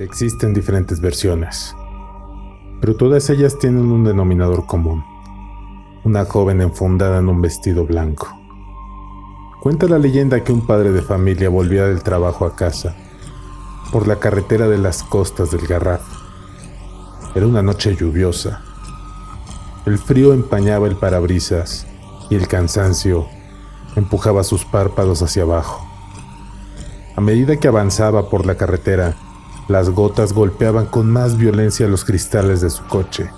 Existen diferentes versiones, pero todas ellas tienen un denominador común. Una joven enfundada en un vestido blanco. Cuenta la leyenda que un padre de familia volvía del trabajo a casa por la carretera de las costas del Garraf. Era una noche lluviosa. El frío empañaba el parabrisas y el cansancio empujaba sus párpados hacia abajo. A medida que avanzaba por la carretera, las gotas golpeaban con más violencia los cristales de su coche,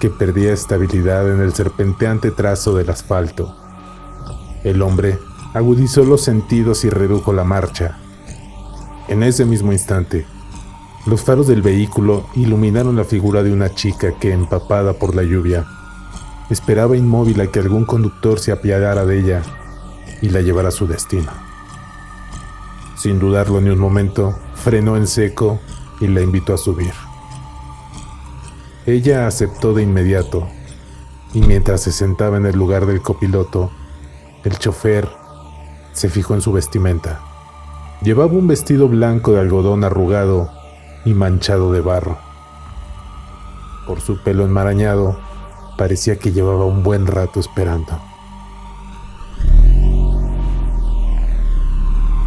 que perdía estabilidad en el serpenteante trazo del asfalto. El hombre agudizó los sentidos y redujo la marcha. En ese mismo instante, los faros del vehículo iluminaron la figura de una chica que, empapada por la lluvia, esperaba inmóvil a que algún conductor se apiadara de ella y la llevara a su destino. Sin dudarlo ni un momento, frenó en seco y la invitó a subir. Ella aceptó de inmediato y mientras se sentaba en el lugar del copiloto, el chofer se fijó en su vestimenta. Llevaba un vestido blanco de algodón arrugado y manchado de barro. Por su pelo enmarañado, parecía que llevaba un buen rato esperando.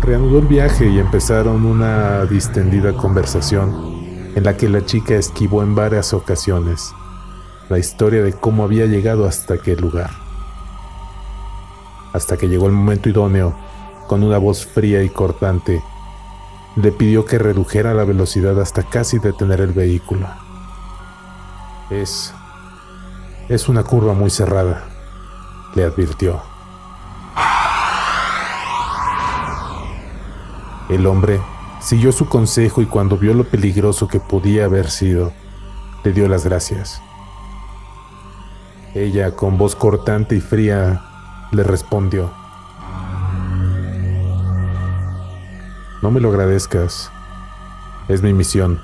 Reanudó el viaje y empezaron una distendida conversación en la que la chica esquivó en varias ocasiones la historia de cómo había llegado hasta aquel lugar. Hasta que llegó el momento idóneo, con una voz fría y cortante, le pidió que redujera la velocidad hasta casi detener el vehículo. Es... es una curva muy cerrada, le advirtió. El hombre siguió su consejo y cuando vio lo peligroso que podía haber sido, le dio las gracias. Ella, con voz cortante y fría, le respondió, No me lo agradezcas, es mi misión.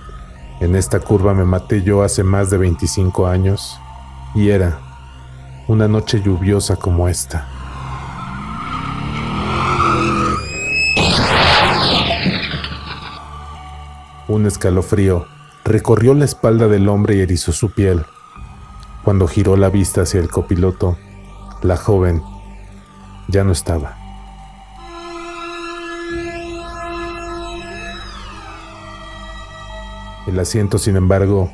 En esta curva me maté yo hace más de 25 años y era una noche lluviosa como esta. Un escalofrío recorrió la espalda del hombre y erizó su piel. Cuando giró la vista hacia el copiloto, la joven ya no estaba. El asiento, sin embargo,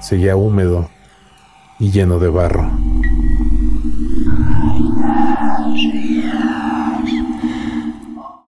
seguía húmedo y lleno de barro.